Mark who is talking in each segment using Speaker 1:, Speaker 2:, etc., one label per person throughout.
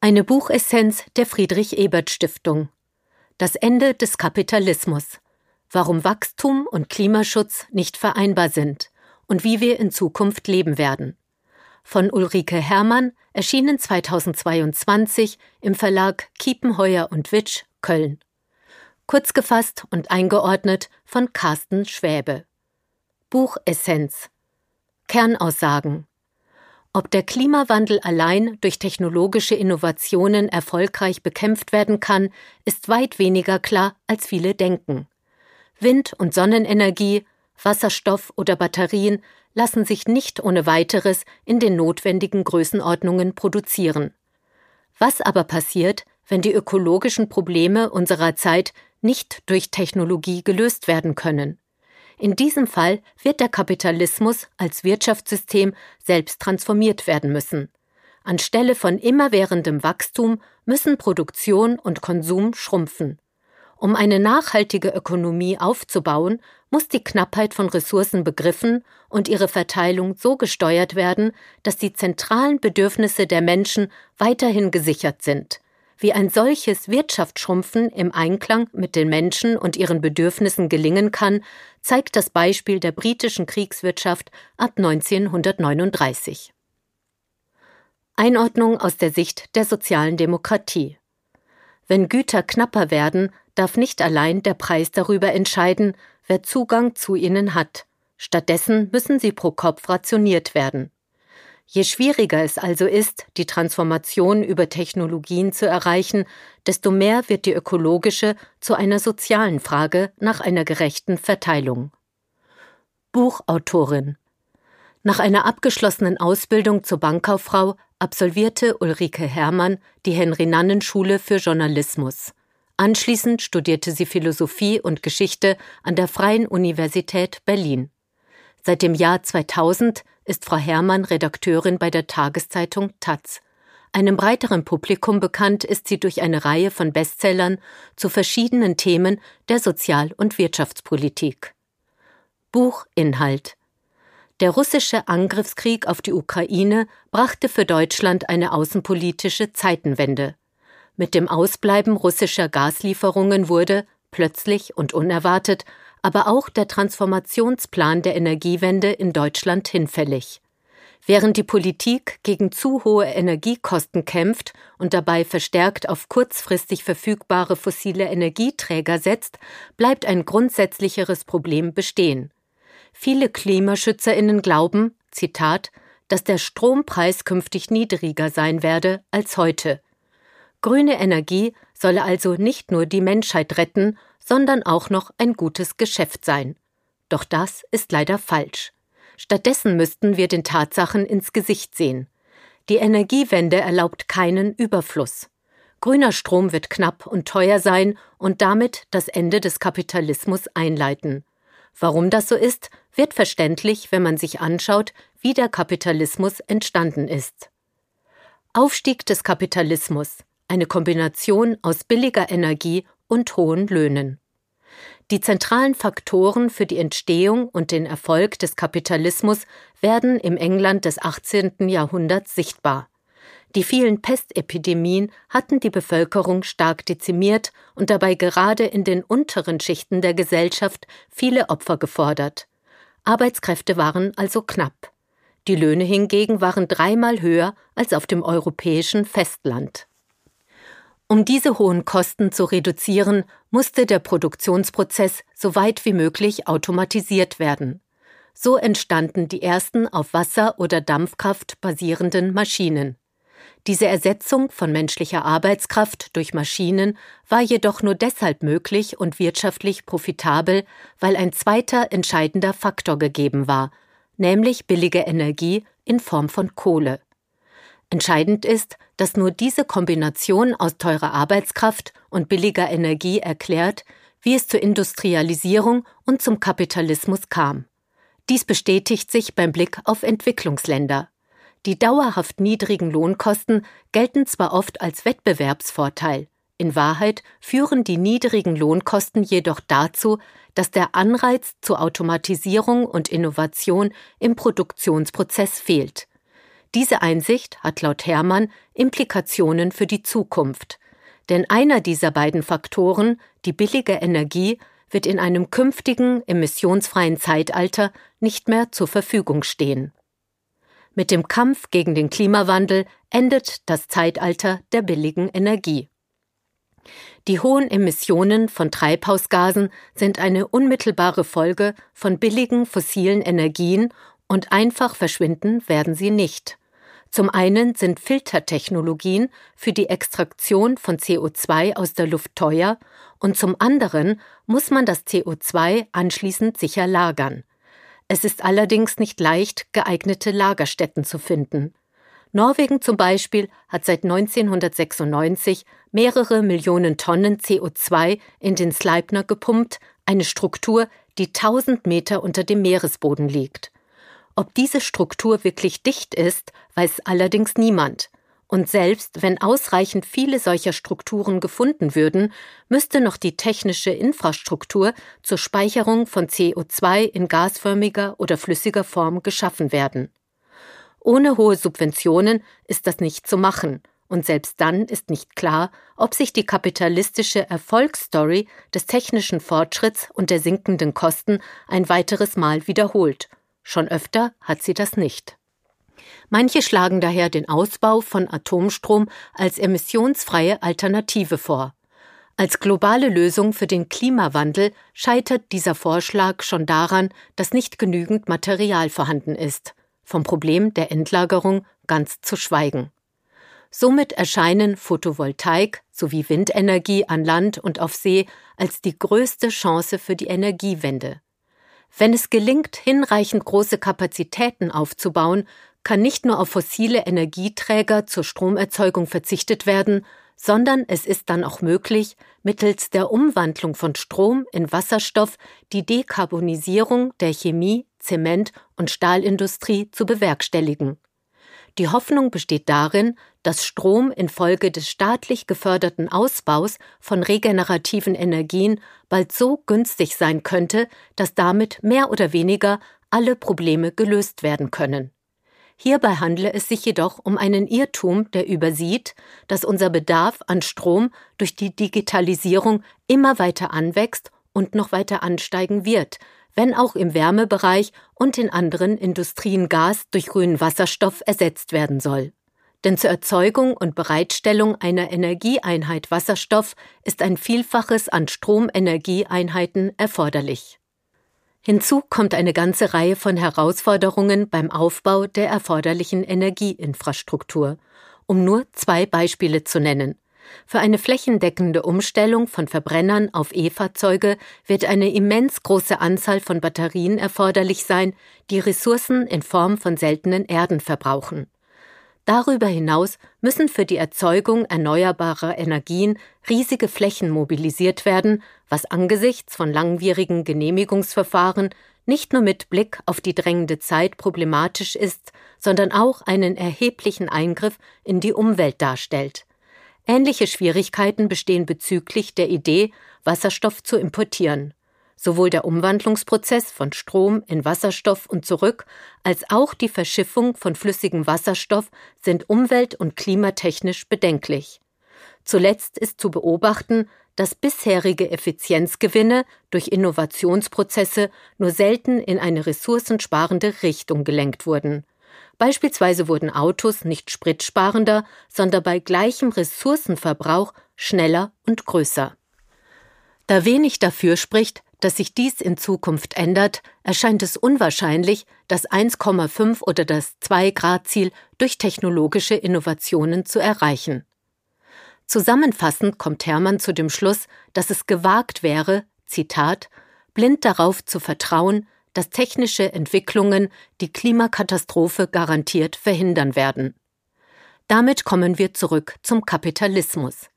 Speaker 1: Eine Buchessenz der Friedrich Ebert Stiftung. Das Ende des Kapitalismus. Warum Wachstum und Klimaschutz nicht vereinbar sind und wie wir in Zukunft leben werden. Von Ulrike Herrmann, erschienen 2022 im Verlag Kiepenheuer und Witsch, Köln. Kurz gefasst und eingeordnet von Carsten Schwäbe. Buchessenz. Kernaussagen. Ob der Klimawandel allein durch technologische Innovationen erfolgreich bekämpft werden kann, ist weit weniger klar, als viele denken. Wind- und Sonnenenergie, Wasserstoff oder Batterien lassen sich nicht ohne weiteres in den notwendigen Größenordnungen produzieren. Was aber passiert, wenn die ökologischen Probleme unserer Zeit nicht durch Technologie gelöst werden können? In diesem Fall wird der Kapitalismus als Wirtschaftssystem selbst transformiert werden müssen. Anstelle von immerwährendem Wachstum müssen Produktion und Konsum schrumpfen. Um eine nachhaltige Ökonomie aufzubauen, muss die Knappheit von Ressourcen begriffen und ihre Verteilung so gesteuert werden, dass die zentralen Bedürfnisse der Menschen weiterhin gesichert sind. Wie ein solches Wirtschaftsschrumpfen im Einklang mit den Menschen und ihren Bedürfnissen gelingen kann, zeigt das Beispiel der britischen Kriegswirtschaft ab 1939. Einordnung aus der Sicht der sozialen Demokratie. Wenn Güter knapper werden, darf nicht allein der Preis darüber entscheiden, wer Zugang zu ihnen hat. Stattdessen müssen sie pro Kopf rationiert werden. Je schwieriger es also ist, die Transformation über Technologien zu erreichen, desto mehr wird die ökologische zu einer sozialen Frage nach einer gerechten Verteilung. Buchautorin Nach einer abgeschlossenen Ausbildung zur Bankkauffrau absolvierte Ulrike Herrmann die Henry-Nannen-Schule für Journalismus. Anschließend studierte sie Philosophie und Geschichte an der Freien Universität Berlin. Seit dem Jahr 2000 ist Frau Herrmann Redakteurin bei der Tageszeitung Taz. Einem breiteren Publikum bekannt ist sie durch eine Reihe von Bestsellern zu verschiedenen Themen der Sozial- und Wirtschaftspolitik. Buchinhalt Der russische Angriffskrieg auf die Ukraine brachte für Deutschland eine außenpolitische Zeitenwende. Mit dem Ausbleiben russischer Gaslieferungen wurde, plötzlich und unerwartet, aber auch der Transformationsplan der Energiewende in Deutschland hinfällig. Während die Politik gegen zu hohe Energiekosten kämpft und dabei verstärkt auf kurzfristig verfügbare fossile Energieträger setzt, bleibt ein grundsätzlicheres Problem bestehen. Viele Klimaschützerinnen glauben, Zitat, dass der Strompreis künftig niedriger sein werde als heute. Grüne Energie solle also nicht nur die Menschheit retten, sondern auch noch ein gutes Geschäft sein. Doch das ist leider falsch. Stattdessen müssten wir den Tatsachen ins Gesicht sehen. Die Energiewende erlaubt keinen Überfluss. Grüner Strom wird knapp und teuer sein und damit das Ende des Kapitalismus einleiten. Warum das so ist, wird verständlich, wenn man sich anschaut, wie der Kapitalismus entstanden ist. Aufstieg des Kapitalismus, eine Kombination aus billiger Energie und hohen Löhnen. Die zentralen Faktoren für die Entstehung und den Erfolg des Kapitalismus werden im England des 18. Jahrhunderts sichtbar. Die vielen Pestepidemien hatten die Bevölkerung stark dezimiert und dabei gerade in den unteren Schichten der Gesellschaft viele Opfer gefordert. Arbeitskräfte waren also knapp. Die Löhne hingegen waren dreimal höher als auf dem europäischen Festland. Um diese hohen Kosten zu reduzieren, musste der Produktionsprozess so weit wie möglich automatisiert werden. So entstanden die ersten auf Wasser- oder Dampfkraft basierenden Maschinen. Diese Ersetzung von menschlicher Arbeitskraft durch Maschinen war jedoch nur deshalb möglich und wirtschaftlich profitabel, weil ein zweiter entscheidender Faktor gegeben war, nämlich billige Energie in Form von Kohle. Entscheidend ist, dass nur diese Kombination aus teurer Arbeitskraft und billiger Energie erklärt, wie es zur Industrialisierung und zum Kapitalismus kam. Dies bestätigt sich beim Blick auf Entwicklungsländer. Die dauerhaft niedrigen Lohnkosten gelten zwar oft als Wettbewerbsvorteil, in Wahrheit führen die niedrigen Lohnkosten jedoch dazu, dass der Anreiz zur Automatisierung und Innovation im Produktionsprozess fehlt. Diese Einsicht hat laut Hermann Implikationen für die Zukunft. Denn einer dieser beiden Faktoren, die billige Energie, wird in einem künftigen emissionsfreien Zeitalter nicht mehr zur Verfügung stehen. Mit dem Kampf gegen den Klimawandel endet das Zeitalter der billigen Energie. Die hohen Emissionen von Treibhausgasen sind eine unmittelbare Folge von billigen fossilen Energien und einfach verschwinden werden sie nicht. Zum einen sind Filtertechnologien für die Extraktion von CO2 aus der Luft teuer und zum anderen muss man das CO2 anschließend sicher lagern. Es ist allerdings nicht leicht, geeignete Lagerstätten zu finden. Norwegen zum Beispiel hat seit 1996 mehrere Millionen Tonnen CO2 in den Sleipner gepumpt, eine Struktur, die 1000 Meter unter dem Meeresboden liegt. Ob diese Struktur wirklich dicht ist, weiß allerdings niemand. Und selbst wenn ausreichend viele solcher Strukturen gefunden würden, müsste noch die technische Infrastruktur zur Speicherung von CO2 in gasförmiger oder flüssiger Form geschaffen werden. Ohne hohe Subventionen ist das nicht zu machen, und selbst dann ist nicht klar, ob sich die kapitalistische Erfolgsstory des technischen Fortschritts und der sinkenden Kosten ein weiteres Mal wiederholt Schon öfter hat sie das nicht. Manche schlagen daher den Ausbau von Atomstrom als emissionsfreie Alternative vor. Als globale Lösung für den Klimawandel scheitert dieser Vorschlag schon daran, dass nicht genügend Material vorhanden ist, vom Problem der Endlagerung ganz zu schweigen. Somit erscheinen Photovoltaik sowie Windenergie an Land und auf See als die größte Chance für die Energiewende. Wenn es gelingt, hinreichend große Kapazitäten aufzubauen, kann nicht nur auf fossile Energieträger zur Stromerzeugung verzichtet werden, sondern es ist dann auch möglich, mittels der Umwandlung von Strom in Wasserstoff die Dekarbonisierung der Chemie, Zement und Stahlindustrie zu bewerkstelligen. Die Hoffnung besteht darin, dass Strom infolge des staatlich geförderten Ausbaus von regenerativen Energien bald so günstig sein könnte, dass damit mehr oder weniger alle Probleme gelöst werden können. Hierbei handle es sich jedoch um einen Irrtum, der übersieht, dass unser Bedarf an Strom durch die Digitalisierung immer weiter anwächst und noch weiter ansteigen wird, wenn auch im Wärmebereich und in anderen Industrien Gas durch grünen Wasserstoff ersetzt werden soll. Denn zur Erzeugung und Bereitstellung einer Energieeinheit Wasserstoff ist ein Vielfaches an Stromenergieeinheiten erforderlich. Hinzu kommt eine ganze Reihe von Herausforderungen beim Aufbau der erforderlichen Energieinfrastruktur, um nur zwei Beispiele zu nennen. Für eine flächendeckende Umstellung von Verbrennern auf E-Fahrzeuge wird eine immens große Anzahl von Batterien erforderlich sein, die Ressourcen in Form von seltenen Erden verbrauchen. Darüber hinaus müssen für die Erzeugung erneuerbarer Energien riesige Flächen mobilisiert werden, was angesichts von langwierigen Genehmigungsverfahren nicht nur mit Blick auf die drängende Zeit problematisch ist, sondern auch einen erheblichen Eingriff in die Umwelt darstellt. Ähnliche Schwierigkeiten bestehen bezüglich der Idee, Wasserstoff zu importieren. Sowohl der Umwandlungsprozess von Strom in Wasserstoff und zurück als auch die Verschiffung von flüssigem Wasserstoff sind umwelt- und klimatechnisch bedenklich. Zuletzt ist zu beobachten, dass bisherige Effizienzgewinne durch Innovationsprozesse nur selten in eine ressourcensparende Richtung gelenkt wurden. Beispielsweise wurden Autos nicht spritsparender, sondern bei gleichem Ressourcenverbrauch schneller und größer. Da wenig dafür spricht, dass sich dies in Zukunft ändert, erscheint es unwahrscheinlich, das 1,5 oder das 2 Grad Ziel durch technologische Innovationen zu erreichen. Zusammenfassend kommt Hermann zu dem Schluss, dass es gewagt wäre, Zitat, blind darauf zu vertrauen, dass technische Entwicklungen die Klimakatastrophe garantiert verhindern werden. Damit kommen wir zurück zum Kapitalismus.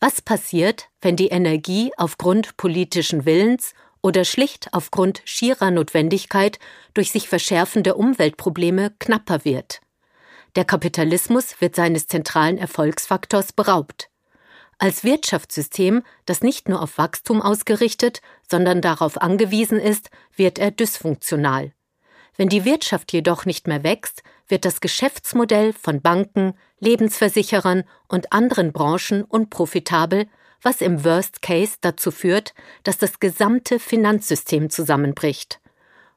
Speaker 1: Was passiert, wenn die Energie aufgrund politischen Willens oder schlicht aufgrund schierer Notwendigkeit durch sich verschärfende Umweltprobleme knapper wird? Der Kapitalismus wird seines zentralen Erfolgsfaktors beraubt. Als Wirtschaftssystem, das nicht nur auf Wachstum ausgerichtet, sondern darauf angewiesen ist, wird er dysfunktional. Wenn die Wirtschaft jedoch nicht mehr wächst, wird das Geschäftsmodell von Banken, Lebensversicherern und anderen Branchen unprofitabel, was im Worst Case dazu führt, dass das gesamte Finanzsystem zusammenbricht.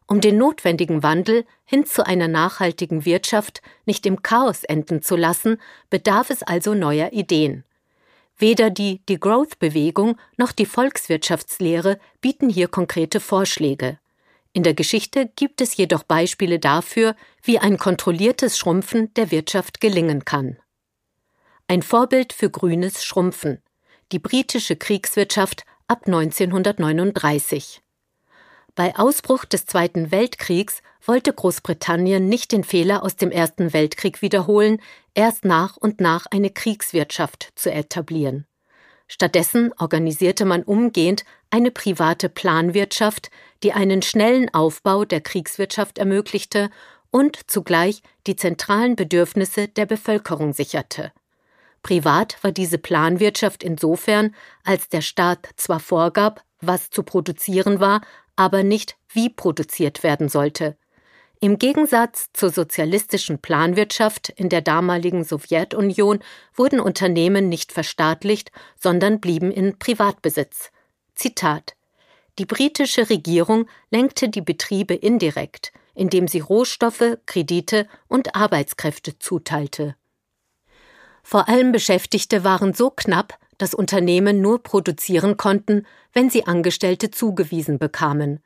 Speaker 1: Um den notwendigen Wandel hin zu einer nachhaltigen Wirtschaft nicht im Chaos enden zu lassen, bedarf es also neuer Ideen. Weder die Degrowth-Bewegung noch die Volkswirtschaftslehre bieten hier konkrete Vorschläge. In der Geschichte gibt es jedoch Beispiele dafür, wie ein kontrolliertes Schrumpfen der Wirtschaft gelingen kann. Ein Vorbild für grünes Schrumpfen die britische Kriegswirtschaft ab 1939. Bei Ausbruch des Zweiten Weltkriegs wollte Großbritannien nicht den Fehler aus dem Ersten Weltkrieg wiederholen, erst nach und nach eine Kriegswirtschaft zu etablieren. Stattdessen organisierte man umgehend eine private Planwirtschaft, die einen schnellen Aufbau der Kriegswirtschaft ermöglichte und zugleich die zentralen Bedürfnisse der Bevölkerung sicherte. Privat war diese Planwirtschaft insofern, als der Staat zwar vorgab, was zu produzieren war, aber nicht wie produziert werden sollte. Im Gegensatz zur sozialistischen Planwirtschaft in der damaligen Sowjetunion wurden Unternehmen nicht verstaatlicht, sondern blieben in Privatbesitz. Zitat Die britische Regierung lenkte die Betriebe indirekt, indem sie Rohstoffe, Kredite und Arbeitskräfte zuteilte. Vor allem Beschäftigte waren so knapp, dass Unternehmen nur produzieren konnten, wenn sie Angestellte zugewiesen bekamen.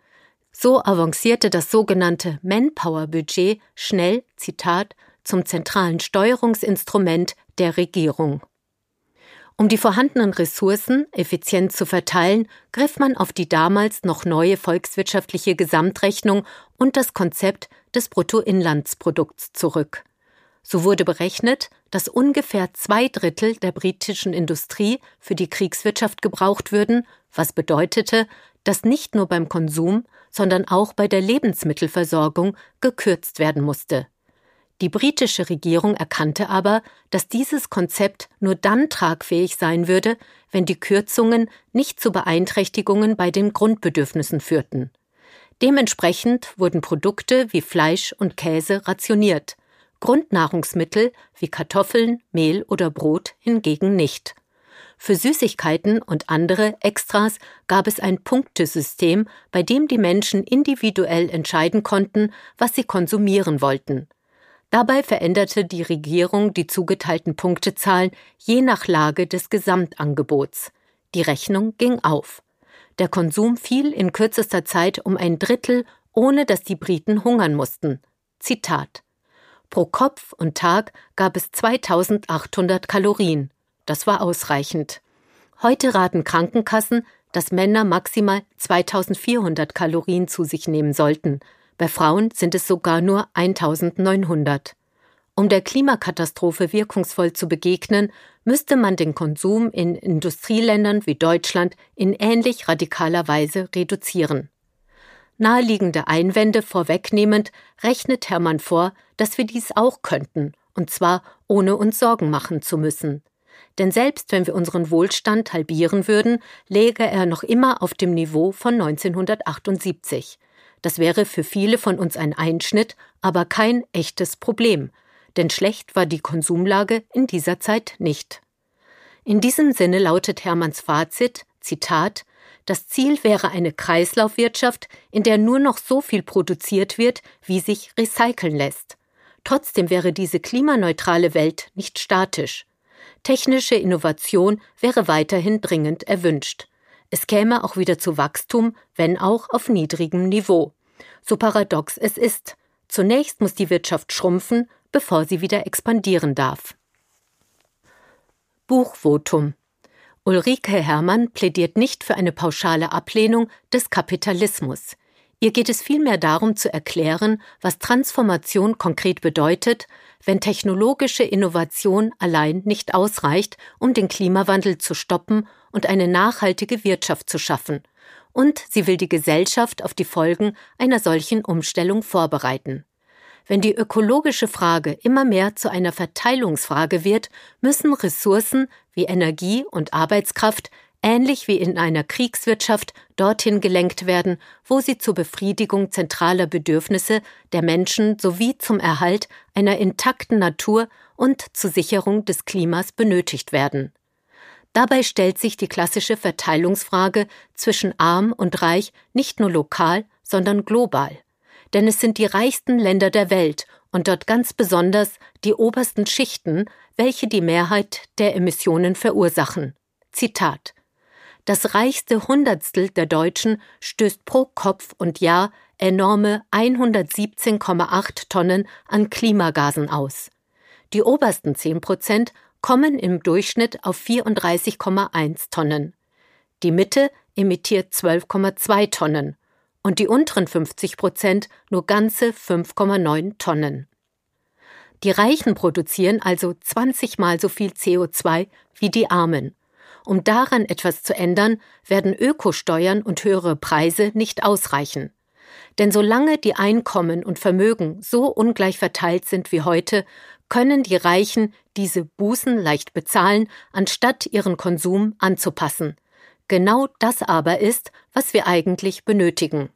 Speaker 1: So avancierte das sogenannte Manpower-Budget schnell, Zitat, zum zentralen Steuerungsinstrument der Regierung. Um die vorhandenen Ressourcen effizient zu verteilen, griff man auf die damals noch neue volkswirtschaftliche Gesamtrechnung und das Konzept des Bruttoinlandsprodukts zurück. So wurde berechnet, dass ungefähr zwei Drittel der britischen Industrie für die Kriegswirtschaft gebraucht würden, was bedeutete, dass nicht nur beim Konsum, sondern auch bei der Lebensmittelversorgung gekürzt werden musste. Die britische Regierung erkannte aber, dass dieses Konzept nur dann tragfähig sein würde, wenn die Kürzungen nicht zu Beeinträchtigungen bei den Grundbedürfnissen führten. Dementsprechend wurden Produkte wie Fleisch und Käse rationiert, Grundnahrungsmittel wie Kartoffeln, Mehl oder Brot hingegen nicht. Für Süßigkeiten und andere Extras gab es ein Punktesystem, bei dem die Menschen individuell entscheiden konnten, was sie konsumieren wollten. Dabei veränderte die Regierung die zugeteilten Punktezahlen je nach Lage des Gesamtangebots. Die Rechnung ging auf. Der Konsum fiel in kürzester Zeit um ein Drittel, ohne dass die Briten hungern mussten. Zitat Pro Kopf und Tag gab es 2800 Kalorien. Das war ausreichend. Heute raten Krankenkassen, dass Männer maximal 2400 Kalorien zu sich nehmen sollten. Bei Frauen sind es sogar nur 1900. Um der Klimakatastrophe wirkungsvoll zu begegnen, müsste man den Konsum in Industrieländern wie Deutschland in ähnlich radikaler Weise reduzieren. Naheliegende Einwände vorwegnehmend rechnet Hermann vor, dass wir dies auch könnten, und zwar ohne uns Sorgen machen zu müssen. Denn selbst wenn wir unseren Wohlstand halbieren würden, läge er noch immer auf dem Niveau von 1978. Das wäre für viele von uns ein Einschnitt, aber kein echtes Problem, denn schlecht war die Konsumlage in dieser Zeit nicht. In diesem Sinne lautet Hermanns Fazit, Zitat, das Ziel wäre eine Kreislaufwirtschaft, in der nur noch so viel produziert wird, wie sich recyceln lässt. Trotzdem wäre diese klimaneutrale Welt nicht statisch. Technische Innovation wäre weiterhin dringend erwünscht. Es käme auch wieder zu Wachstum, wenn auch auf niedrigem Niveau. So paradox es ist. Zunächst muss die Wirtschaft schrumpfen, bevor sie wieder expandieren darf. Buchvotum Ulrike Herrmann plädiert nicht für eine pauschale Ablehnung des Kapitalismus. Ihr geht es vielmehr darum zu erklären, was Transformation konkret bedeutet, wenn technologische Innovation allein nicht ausreicht, um den Klimawandel zu stoppen und eine nachhaltige Wirtschaft zu schaffen. Und sie will die Gesellschaft auf die Folgen einer solchen Umstellung vorbereiten. Wenn die ökologische Frage immer mehr zu einer Verteilungsfrage wird, müssen Ressourcen wie Energie und Arbeitskraft ähnlich wie in einer Kriegswirtschaft dorthin gelenkt werden, wo sie zur Befriedigung zentraler Bedürfnisse der Menschen sowie zum Erhalt einer intakten Natur und zur Sicherung des Klimas benötigt werden. Dabei stellt sich die klassische Verteilungsfrage zwischen arm und reich nicht nur lokal, sondern global. Denn es sind die reichsten Länder der Welt und dort ganz besonders die obersten Schichten, welche die Mehrheit der Emissionen verursachen. Zitat Das reichste Hundertstel der Deutschen stößt pro Kopf und Jahr enorme 117,8 Tonnen an Klimagasen aus. Die obersten 10 Prozent kommen im Durchschnitt auf 34,1 Tonnen. Die Mitte emittiert 12,2 Tonnen und die unteren 50 Prozent nur ganze 5,9 Tonnen. Die Reichen produzieren also 20 mal so viel CO2 wie die Armen. Um daran etwas zu ändern, werden Ökosteuern und höhere Preise nicht ausreichen. Denn solange die Einkommen und Vermögen so ungleich verteilt sind wie heute, können die Reichen diese Bußen leicht bezahlen, anstatt ihren Konsum anzupassen. Genau das aber ist, was wir eigentlich benötigen.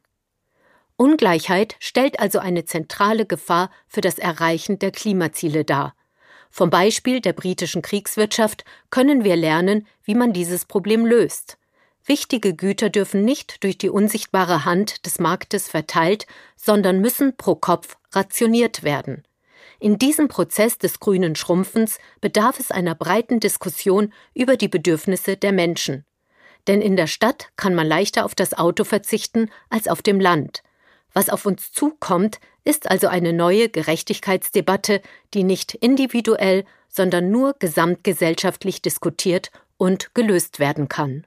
Speaker 1: Ungleichheit stellt also eine zentrale Gefahr für das Erreichen der Klimaziele dar. Vom Beispiel der britischen Kriegswirtschaft können wir lernen, wie man dieses Problem löst. Wichtige Güter dürfen nicht durch die unsichtbare Hand des Marktes verteilt, sondern müssen pro Kopf rationiert werden. In diesem Prozess des grünen Schrumpfens bedarf es einer breiten Diskussion über die Bedürfnisse der Menschen. Denn in der Stadt kann man leichter auf das Auto verzichten als auf dem Land. Was auf uns zukommt, ist also eine neue Gerechtigkeitsdebatte, die nicht individuell, sondern nur gesamtgesellschaftlich diskutiert und gelöst werden kann.